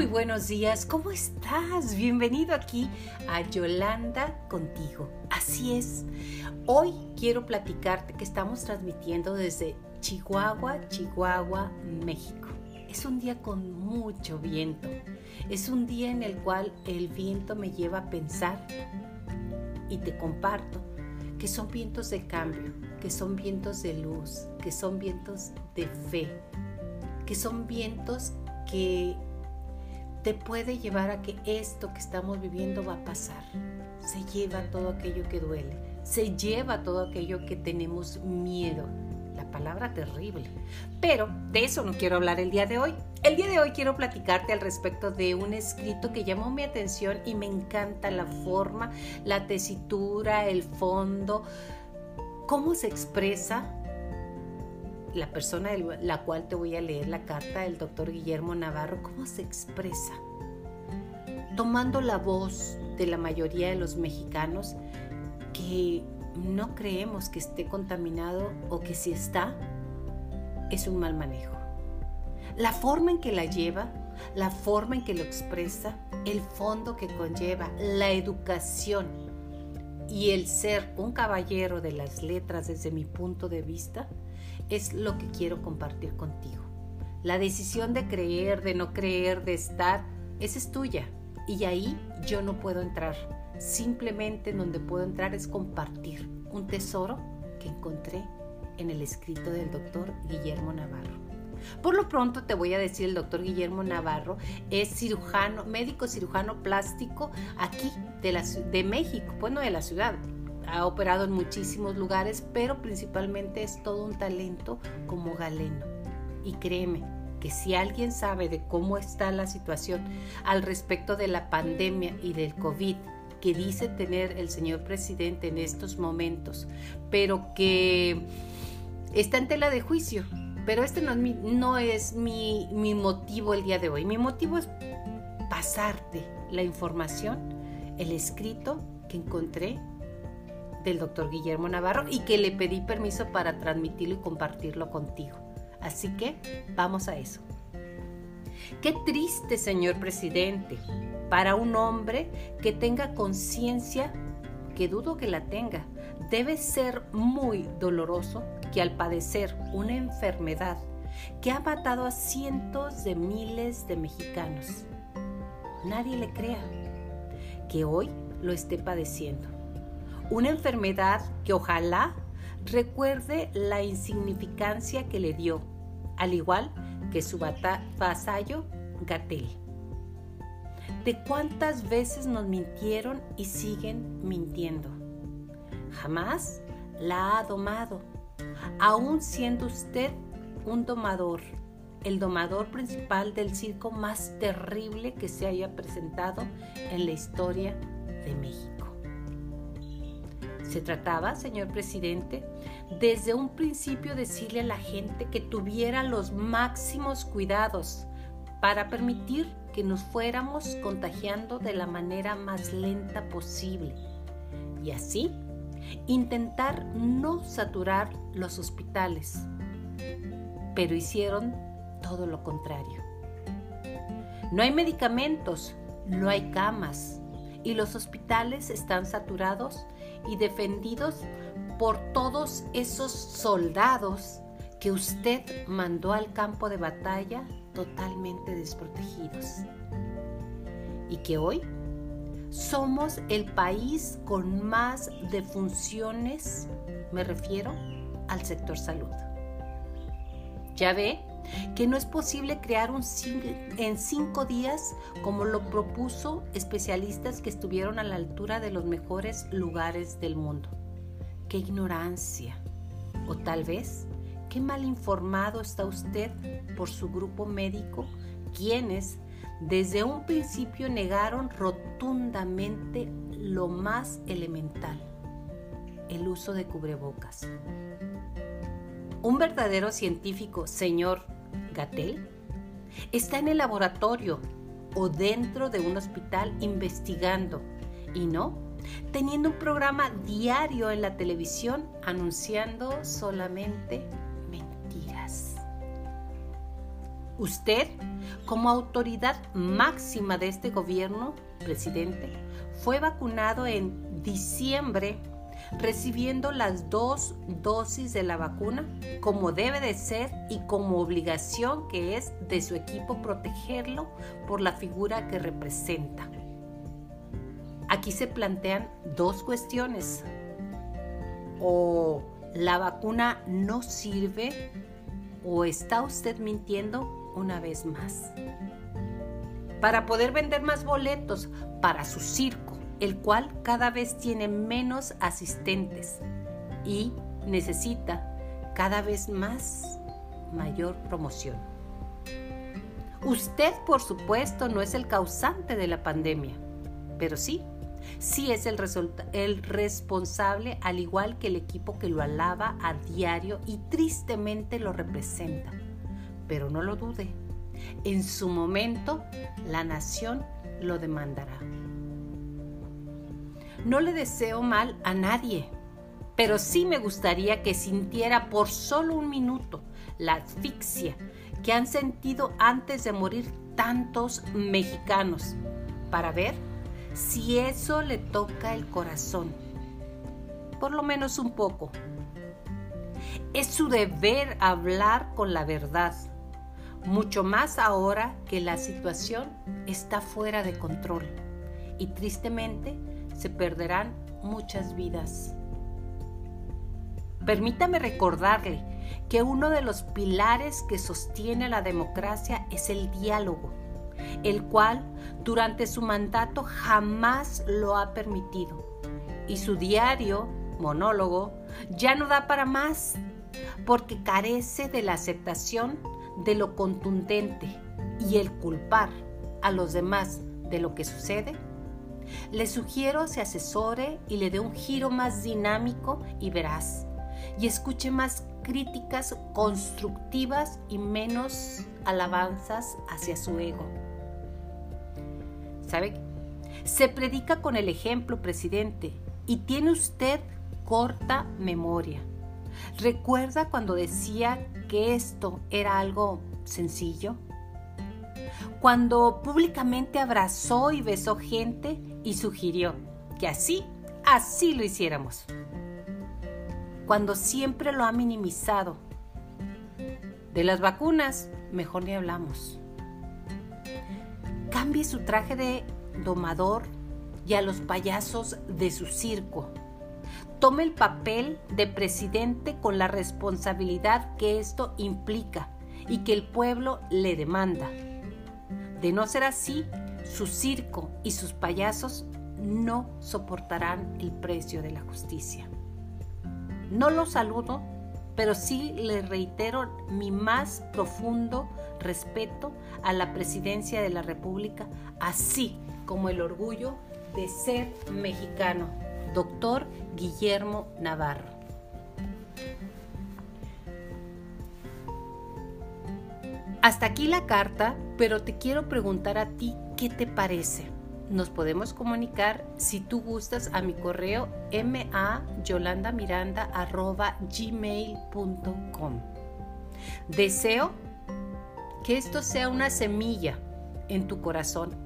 Muy buenos días, ¿cómo estás? Bienvenido aquí a Yolanda contigo. Así es, hoy quiero platicarte que estamos transmitiendo desde Chihuahua, Chihuahua, México. Es un día con mucho viento. Es un día en el cual el viento me lleva a pensar y te comparto que son vientos de cambio, que son vientos de luz, que son vientos de fe, que son vientos que te puede llevar a que esto que estamos viviendo va a pasar. Se lleva todo aquello que duele, se lleva todo aquello que tenemos miedo. La palabra terrible. Pero de eso no quiero hablar el día de hoy. El día de hoy quiero platicarte al respecto de un escrito que llamó mi atención y me encanta la forma, la tesitura, el fondo, cómo se expresa la persona de la cual te voy a leer la carta del doctor Guillermo Navarro, cómo se expresa, tomando la voz de la mayoría de los mexicanos que no creemos que esté contaminado o que si está, es un mal manejo. La forma en que la lleva, la forma en que lo expresa, el fondo que conlleva, la educación y el ser un caballero de las letras desde mi punto de vista, es lo que quiero compartir contigo. La decisión de creer, de no creer, de estar, esa es tuya. Y ahí yo no puedo entrar. Simplemente donde puedo entrar es compartir un tesoro que encontré en el escrito del doctor Guillermo Navarro. Por lo pronto te voy a decir, el doctor Guillermo Navarro es cirujano, médico cirujano plástico aquí de, la, de México, bueno, de la ciudad, ha operado en muchísimos lugares, pero principalmente es todo un talento como galeno. Y créeme que si alguien sabe de cómo está la situación al respecto de la pandemia y del COVID, que dice tener el señor presidente en estos momentos, pero que está en tela de juicio. Pero este no es, mi, motivo el día de hoy. Mi motivo es pasarte la información, el escrito que encontré del doctor Guillermo Navarro y que le pedí permiso para transmitirlo y compartirlo contigo. Así que vamos a eso. Qué triste, señor presidente, para un hombre que tenga conciencia, que dudo que la tenga. Debe ser muy doloroso que al padecer una enfermedad que ha matado a cientos de miles de mexicanos, nadie le crea que hoy lo esté padeciendo una enfermedad que ojalá recuerde la insignificancia que le dio, al igual que su vasallo Gatel. ¿De cuántas veces nos mintieron y siguen mintiendo? Jamás la ha domado, aún siendo usted un domador, el domador principal del circo más terrible que se haya presentado en la historia de México. Se trataba, señor presidente, desde un principio decirle a la gente que tuviera los máximos cuidados para permitir que nos fuéramos contagiando de la manera más lenta posible y así intentar no saturar los hospitales. Pero hicieron todo lo contrario. No hay medicamentos, no hay camas y los hospitales están saturados y defendidos por todos esos soldados que usted mandó al campo de batalla totalmente desprotegidos. Y que hoy somos el país con más defunciones, me refiero al sector salud. Ya ve que no es posible crear un en cinco días como lo propuso especialistas que estuvieron a la altura de los mejores lugares del mundo. Qué ignorancia. O tal vez, qué mal informado está usted por su grupo médico, quienes desde un principio negaron rotundamente lo más elemental, el uso de cubrebocas. Un verdadero científico, señor Gatel, está en el laboratorio o dentro de un hospital investigando y no teniendo un programa diario en la televisión anunciando solamente mentiras. Usted, como autoridad máxima de este gobierno, presidente, fue vacunado en diciembre recibiendo las dos dosis de la vacuna como debe de ser y como obligación que es de su equipo protegerlo por la figura que representa. Aquí se plantean dos cuestiones. O la vacuna no sirve o está usted mintiendo una vez más. Para poder vender más boletos para su circo, el cual cada vez tiene menos asistentes y necesita cada vez más mayor promoción. Usted, por supuesto, no es el causante de la pandemia, pero sí, sí es el, responsable, al igual que el equipo que lo alaba a diario y tristemente lo representa. Pero no lo dude, en su momento la nación lo demandará. No le deseo mal a nadie, pero sí me gustaría que sintiera por solo un minuto la asfixia que han sentido antes de morir tantos mexicanos, para ver si eso le toca el corazón, por lo menos un poco. Es su deber hablar con la verdad, mucho más ahora que la situación está fuera de control y tristemente se perderán muchas vidas. Permítame recordarle que uno de los pilares que sostiene la democracia es el diálogo, el cual durante su mandato jamás lo ha permitido. Y su diario, monólogo, ya no da para más, porque carece de la aceptación de lo contundente y el culpar a los demás de lo que sucede le sugiero se asesore y le dé un giro más dinámico y veraz, y escuche más críticas constructivas y menos alabanzas hacia su ego. ¿Sabe? Se predica con el ejemplo, presidente, y tiene usted corta memoria. ¿Recuerda cuando decía que esto era algo sencillo? Cuando públicamente abrazó y besó gente y sugirió que así, así lo hiciéramos. Cuando siempre lo ha minimizado. De las vacunas, mejor ni hablamos. Cambie su traje de domador y a los payasos de su circo. Tome el papel de presidente con la responsabilidad que esto implica y que el pueblo le demanda. De no ser así, su circo y sus payasos no soportarán el precio de la justicia. No lo saludo, pero sí le reitero mi más profundo respeto a la presidencia de la República, así como el orgullo de ser mexicano, doctor Guillermo Navarro. Hasta aquí la carta, pero te quiero preguntar a ti ¿Qué te parece? Nos podemos comunicar si tú gustas a mi correo mayolandamiranda.gmail.com. Deseo que esto sea una semilla en tu corazón,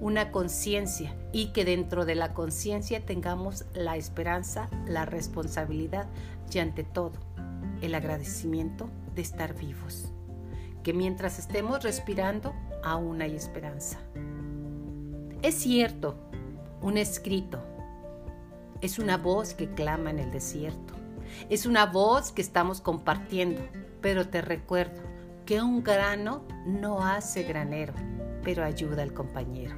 una conciencia y que dentro de la conciencia tengamos la esperanza, la responsabilidad y ante todo el agradecimiento de estar vivos. Que mientras estemos respirando, aún hay esperanza. Es cierto, un escrito es una voz que clama en el desierto. Es una voz que estamos compartiendo, pero te recuerdo que un grano no hace granero, pero ayuda al compañero.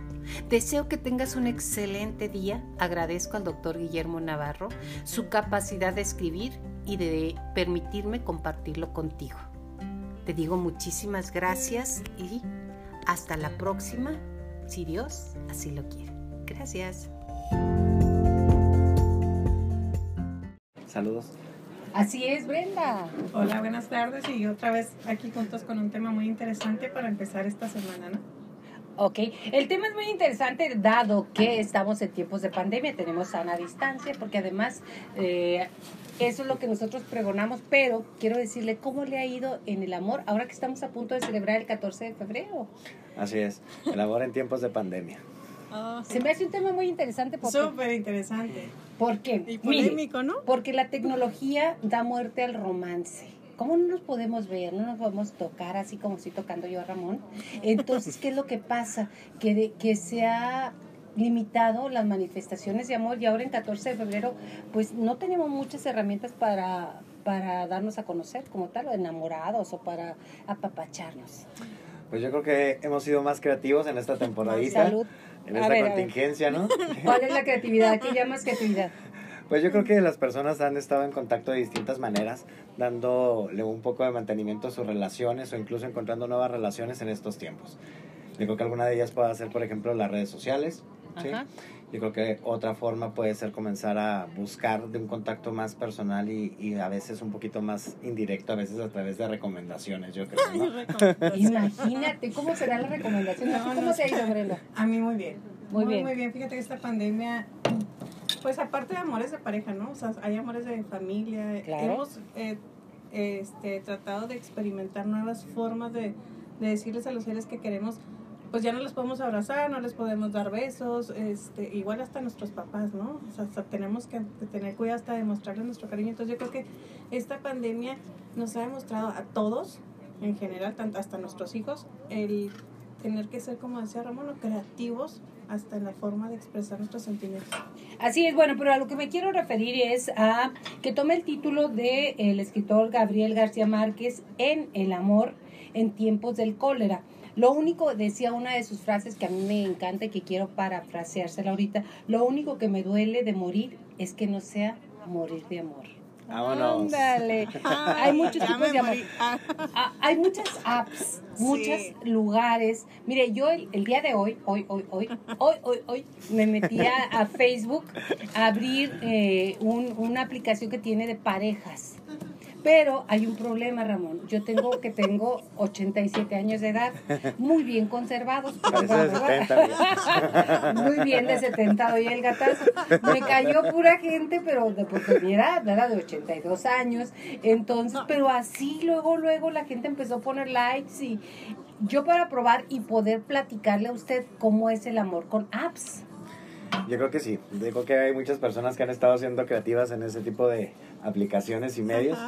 Deseo que tengas un excelente día. Agradezco al doctor Guillermo Navarro su capacidad de escribir y de permitirme compartirlo contigo. Te digo muchísimas gracias y hasta la próxima si Dios así lo quiere. Gracias. Saludos. Así es, Brenda. Hola, buenas tardes y otra vez aquí juntos con un tema muy interesante para empezar esta semana, ¿no? Ok, el tema es muy interesante dado que estamos en tiempos de pandemia, tenemos sana distancia, porque además eh, eso es lo que nosotros pregonamos, pero quiero decirle cómo le ha ido en el amor ahora que estamos a punto de celebrar el 14 de febrero. Así es, el amor en tiempos de pandemia. Oh, Se me hace un tema muy interesante. Súper interesante. ¿Por qué? Y polémico, ¿no? Porque la tecnología da muerte al romance. ¿Cómo no nos podemos ver? No nos podemos tocar así como estoy tocando yo a Ramón. Entonces, ¿qué es lo que pasa? Que, de, que se ha limitado las manifestaciones de amor y ahora en 14 de febrero pues no tenemos muchas herramientas para, para darnos a conocer como tal, o enamorados o para apapacharnos. Pues yo creo que hemos sido más creativos en esta temporadita. Salud. En esta contingencia, ¿no? ¿Cuál es la creatividad? ¿Qué llamas creatividad? Pues yo creo que las personas han estado en contacto de distintas maneras, dándole un poco de mantenimiento a sus relaciones o incluso encontrando nuevas relaciones en estos tiempos. Yo creo que alguna de ellas puede ser, por ejemplo, las redes sociales, yo creo que otra forma puede ser comenzar a buscar de un contacto más personal y, y, a veces un poquito más indirecto, a veces a través de recomendaciones, yo creo. Imagínate, ¿cómo será la recomendación? ¿Cómo se ha ido, Brenda? A mí muy bien. Muy, bien. Muy bien. Fíjate que esta pandemia, pues aparte de amores de pareja, ¿no? O sea, hay amores de familia. Hemos eh, este, tratado de experimentar nuevas formas de, de decirles a los seres que queremos pues ya no les podemos abrazar, no les podemos dar besos, este, igual hasta nuestros papás, ¿no? O sea, tenemos que tener cuidado hasta de mostrarles nuestro cariño. Entonces yo creo que esta pandemia nos ha demostrado a todos, en general, tanto hasta nuestros hijos, el tener que ser, como decía Ramón, creativos hasta en la forma de expresar nuestros sentimientos. Así es, bueno, pero a lo que me quiero referir es a que tome el título de el escritor Gabriel García Márquez en El amor en tiempos del cólera. Lo único, decía una de sus frases que a mí me encanta y que quiero parafraseársela ahorita, lo único que me duele de morir es que no sea morir de amor. Vámonos. Ándale. hay muchos tipos de amor. Ah, hay muchas apps, muchos lugares. Mire, yo el, día de hoy, hoy, hoy, hoy, hoy, hoy, hoy, me metí a, Facebook a abrir eh, un, una aplicación que tiene de parejas. Pero hay un problema, Ramón. Yo tengo que tengo 87 años de edad, muy bien conservados. muy bien de 70 doy el gatazo. Me cayó pura gente, pero de mi edad era de 82 años. Entonces, pero así luego, luego la gente empezó a poner likes y yo para probar y poder platicarle a usted cómo es el amor con apps. Yo creo que sí. Digo que hay muchas personas que han estado siendo creativas en ese tipo de aplicaciones y medios.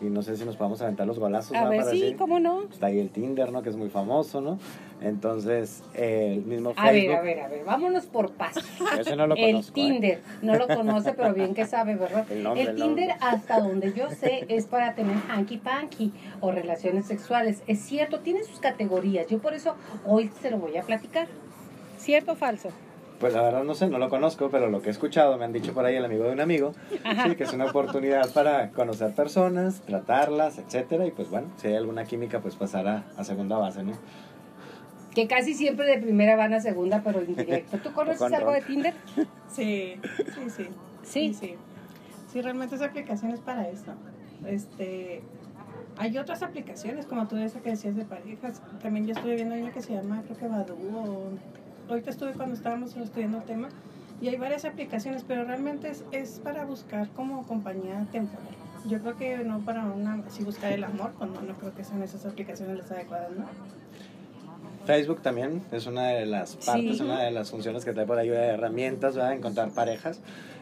Y no sé si nos podemos aventar los golazos. A ver, sí, ¿cómo no? Está ahí el Tinder, ¿no? Que es muy famoso, ¿no? Entonces, el mismo Facebook. A ver, a ver, a ver, vámonos por pasos. Ese no lo conozco. El ¿eh? Tinder, no lo conoce, pero bien que sabe, ¿verdad? El, Tinder, hasta donde yo sé, es para tener hanky-panky o relaciones sexuales. Es cierto, tiene sus categorías. Yo por eso hoy se lo voy a platicar. ¿Cierto o falso? Pues la verdad no sé, no lo conozco, pero lo que he escuchado, me han dicho por ahí el amigo de un amigo, sí, que es una oportunidad para conocer personas, tratarlas, etcétera, y pues bueno, si hay alguna química, pues pasar a, segunda base, ¿no? Que casi siempre de primera van a segunda, pero indirecto. ¿Tú conoces algo de Tinder? Sí, sí, sí. ¿Sí? Sí, sí. realmente esa aplicación es para eso. Este, hay otras aplicaciones, como tú esa que decías de parejas. También yo estoy viendo una que se llama, creo que Badu o ahorita estuve cuando estábamos estudiando el tema y hay varias aplicaciones, pero realmente es, es para buscar como compañía temporal. Yo creo que no para una, si buscar el amor, pues no, no creo que sean esas aplicaciones las adecuadas, ¿no? Facebook también es una de las partes, una de las funciones que trae por ahí de herramientas, ¿verdad? Encontrar parejas.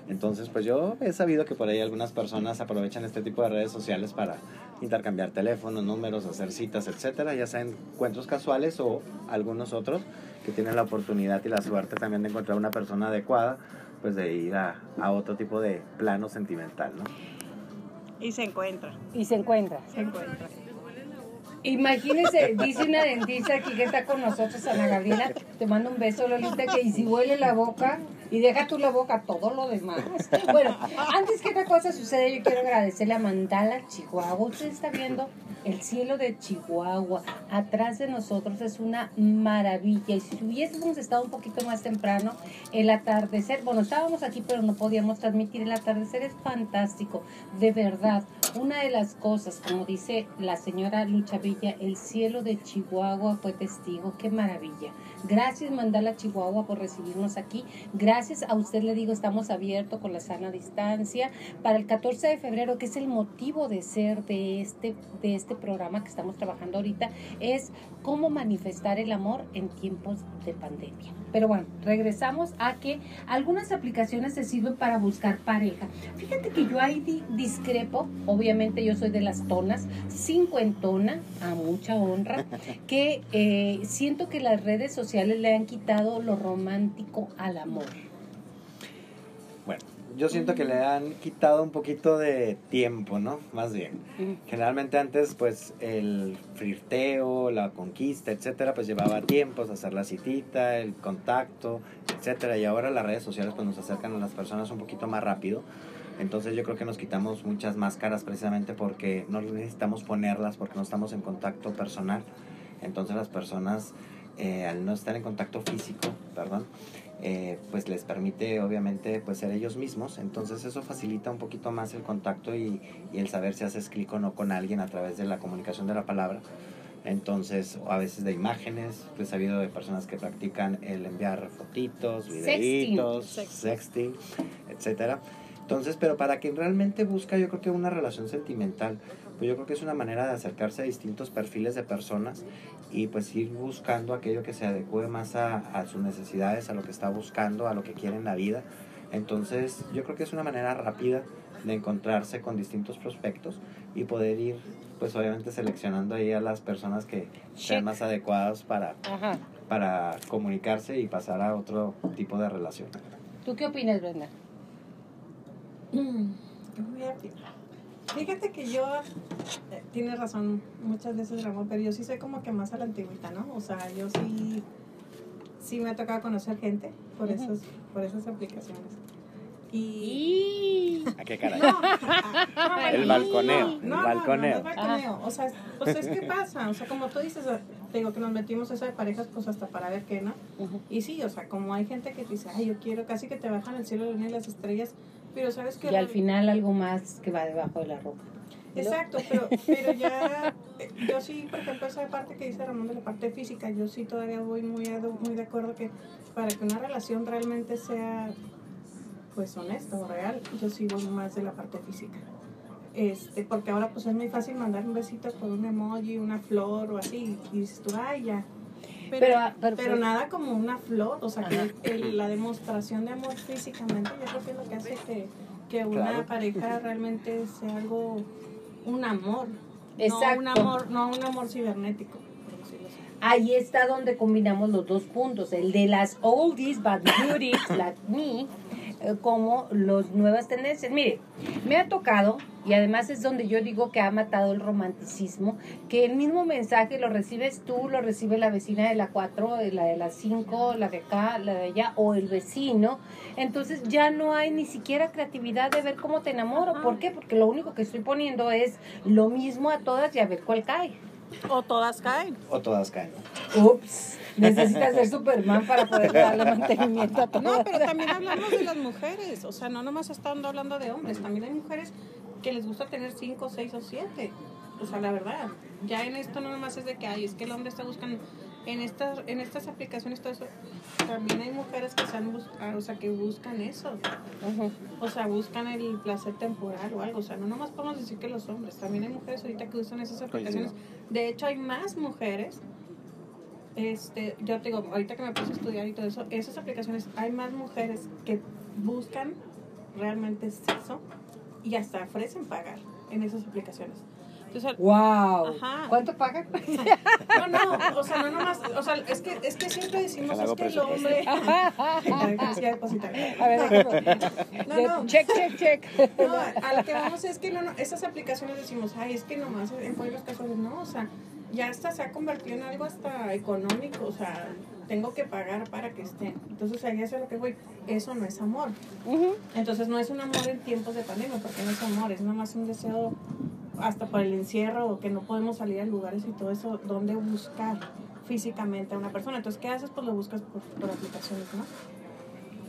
Entonces, pues yo he sabido que por ahí algunas personas aprovechan este tipo de redes sociales para intercambiar teléfonos, números, hacer citas, etcétera, ya sean encuentros casuales o algunos otros que tienen la oportunidad y la suerte también de encontrar una persona adecuada, pues de ir a, a otro tipo de plano sentimental, ¿no? Y se encuentra. Y se encuentra. Se encuentra. Imagínese, dice una dentista aquí que está con nosotros, Ana Gabriela, te mando un beso, Lolita, que y si huele la boca, y deja tú la boca, todo lo demás. Bueno, antes que otra cosa sucede, yo quiero agradecerle a Mandala, Chihuahua. Usted está viendo el cielo de Chihuahua atrás de nosotros es una maravilla. Y si hubiésemos estado un poquito más temprano, el atardecer, bueno, estábamos aquí pero no podíamos transmitir, el atardecer es fantástico, de verdad. Una de las cosas, como dice la señora Lucha Villa, el cielo de Chihuahua fue testigo, qué maravilla. Gracias Mandala Chihuahua por recibirnos aquí. Gracias a usted le digo, estamos abiertos con la sana distancia. Para el 14 de febrero, que es el motivo de ser de este, de este programa que estamos trabajando ahorita, es cómo manifestar el amor en tiempos de pandemia. Pero bueno, regresamos a que algunas aplicaciones se sirven para buscar pareja. Fíjate que yo ahí discrepo, obviamente yo soy de las tonas, cincuentona, a mucha honra, que eh, siento que las redes sociales le han quitado lo romántico al amor. Bueno, yo siento que le han quitado un poquito de tiempo, ¿no? Más bien. Generalmente antes, pues, el flirteo, la conquista, etcétera, pues llevaba tiempos, hacer la citita, el contacto, etcétera. Y ahora las redes sociales, pues, nos acercan a las personas un poquito más rápido. Entonces yo creo que nos quitamos muchas máscaras precisamente porque no necesitamos ponerlas, porque no estamos en contacto personal. Entonces las personas, eh, al no estar en contacto físico, perdón, eh, pues les permite obviamente pues ser ellos mismos. Entonces eso facilita un poquito más el contacto y, y, el saber si haces clic o no con alguien a través de la comunicación de la palabra. Entonces a veces de imágenes pues ha habido de personas que practican el enviar fotitos videitos sexting, sexting etcétera. Entonces pero para quien realmente busca yo creo que una relación sentimental pues yo creo que es una manera de acercarse a distintos perfiles de personas y pues ir buscando aquello que se adecue más a, sus necesidades, a lo que está buscando, a lo que quiere en la vida. Entonces yo creo que es una manera rápida de encontrarse con distintos prospectos y poder ir pues obviamente seleccionando ahí a las personas que sean más adecuadas para, para comunicarse y pasar a otro tipo de relación. ¿Tú qué opinas, Brenda? Mm, Fíjate que yo, eh, tienes razón muchas veces, Ramón, pero yo sí soy como que más a la antigüita, ¿no? O sea, yo sí, sí me ha tocado conocer gente por, esos, por esas aplicaciones. Y... ¿A qué cara? el balconeo. el balconeo. No, balconeo. O sea, pues es que pasa. O sea, como tú dices, te digo que nos metimos eso de parejas, pues hasta para ver qué, ¿no? Y sí, o sea, como hay gente que dice, ay, yo quiero casi que te bajan el cielo, y las estrellas, pero sabes que... Y al final algo más que va debajo de la roca. Exacto, pero, pero ya, yo sí, por ejemplo, esa parte que dice Ramón de la parte física, yo sí todavía voy muy, muy de acuerdo que para que una relación realmente sea, pues, honesta o real, yo sí voy más de la parte física. Este, porque ahora pues es muy fácil mandar un besito por un emoji, una flor o así, y dices tú, ay, ya, pero, pero, nada como una flor, o sea, que la demostración de amor físicamente, yo creo que es lo que hace que, que una pareja realmente sea algo, un amor. Exacto. No un amor, no un amor cibernético. Ahí está donde combinamos los dos puntos, el de las oldies but beauties like me como las nuevas tendencias. Mire, me ha tocado, y además es donde yo digo que ha matado el romanticismo, que el mismo mensaje lo recibes tú, lo recibe la vecina de la 4, la de la 5, la de acá, la de allá, o el vecino. Entonces ya no hay ni siquiera creatividad de ver cómo te enamoro. ¿Por qué? Porque lo único que estoy poniendo es lo mismo a todas y a ver cuál cae. O todas caen. O todas caen. Ups. Necesitas ser Superman para poder darle mantenimiento a todo. No, pero también hablamos de las mujeres. O sea, no nomás estando hablando de hombres. También hay mujeres que les gusta tener cinco, seis o siete. O sea, la verdad. Ya en esto no nomás es de que, ay, es que el hombre está buscando. En estas, en estas aplicaciones, todo eso, también hay mujeres que, se o sea, que buscan eso. O sea, buscan el placer temporal o algo. O sea, no nomás podemos decir que los hombres. También hay mujeres ahorita que usan esas aplicaciones. De hecho, hay más mujeres este, yo te digo, ahorita que me puse a estudiar y todo eso, esas aplicaciones, hay más mujeres que buscan realmente sexo y hasta ofrecen pagar en esas aplicaciones. wow. ¿Cuánto pagan? No, no, o sea, no nomás, o sea, es que, es que siempre decimos es que el hombre. a ver, no, no. Check, check, check. No, a lo que vamos es que no, no, esas aplicaciones decimos, ay, es que nomás en los casos no, o sea, ya hasta se ha convertido en algo hasta económico, o sea, tengo que pagar para que estén. Entonces ahí es lo que voy, eso no es amor. Entonces no es un amor en tiempos de pandemia, porque no es amor, es nada más un deseo hasta por el encierro que no podemos salir a lugares y todo eso, ¿dónde buscar físicamente a una persona? Entonces, ¿qué haces? Pues lo buscas por, por aplicaciones, ¿no?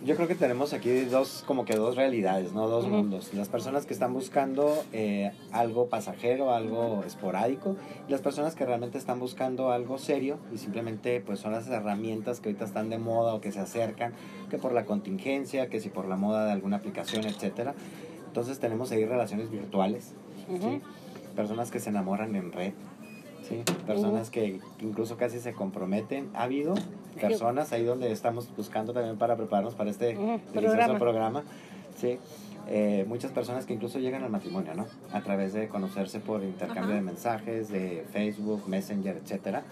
Yo creo que tenemos aquí dos, como que dos realidades, ¿no? Dos mundos. Las personas que están buscando eh, algo pasajero, algo esporádico, y las personas que realmente están buscando algo serio y simplemente pues son las herramientas que ahorita están de moda o que se acercan, que por la contingencia, que si por la moda de alguna aplicación, etcétera. Entonces tenemos ahí relaciones virtuales, Personas que se enamoran en red, ¿sí? Personas que incluso casi se comprometen. Ha habido personas ahí donde estamos buscando también para prepararnos para este delicioso programa. ¿sí? Eh, muchas personas que incluso llegan al matrimonio, ¿no? A través de conocerse por intercambio de mensajes, de Facebook, Messenger, etcétera.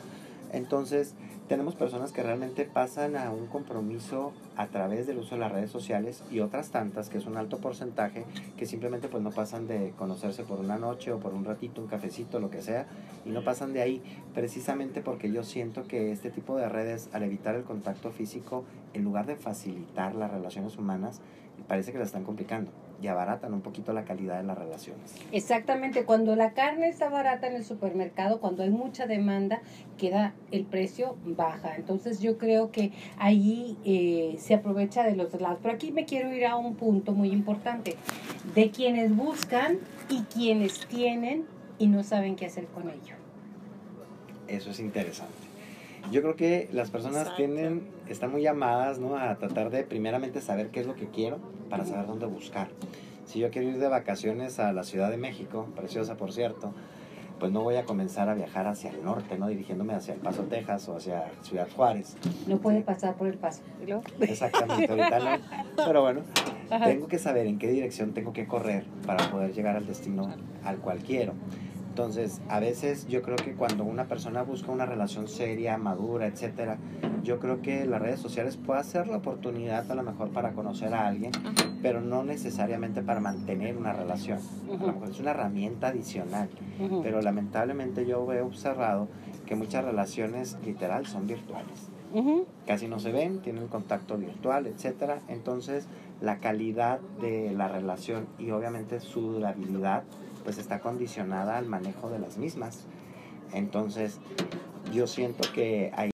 Entonces, tenemos personas que realmente pasan a un compromiso a través del uso de las redes sociales y otras tantas, que es un alto porcentaje, que simplemente pues no pasan de conocerse por una noche o por un ratito, un cafecito, lo que sea, y no pasan de ahí, precisamente porque yo siento que este tipo de redes, al evitar el contacto físico, en lugar de facilitar las relaciones humanas, parece que las están complicando y abaratan un poquito la calidad de las relaciones. Exactamente, cuando la carne está barata en el supermercado, cuando hay mucha demanda, queda el precio baja. Entonces yo creo que ahí eh, se aprovecha de los lados. Pero aquí me quiero ir a un punto muy importante, de quienes buscan y quienes tienen y no saben qué hacer con ello. Eso es interesante. Yo creo que las personas tienen, están muy llamadas ¿no? a tratar de primeramente saber qué es lo que quiero para saber dónde buscar. Si yo quiero ir de vacaciones a la Ciudad de México, preciosa por cierto, pues no voy a comenzar a viajar hacia el norte, ¿no? Dirigiéndome hacia El Paso, Texas o hacia Ciudad Juárez. No puede pasar por El Paso. Exactamente, ahorita no. Pero bueno, tengo que saber en qué dirección tengo que correr para poder llegar al destino al cual quiero. Entonces, a veces yo creo que cuando una persona busca una relación seria, madura, etcétera, yo creo que las redes sociales puede ser la oportunidad a lo mejor para conocer a alguien, pero no necesariamente para mantener una relación. A lo mejor es una herramienta adicional, pero lamentablemente yo he observado que muchas relaciones literal son virtuales. Casi no se ven, tienen contacto virtual, etcétera. Entonces, la calidad de la relación y obviamente su durabilidad pues está condicionada al manejo de las mismas. Entonces, yo siento que hay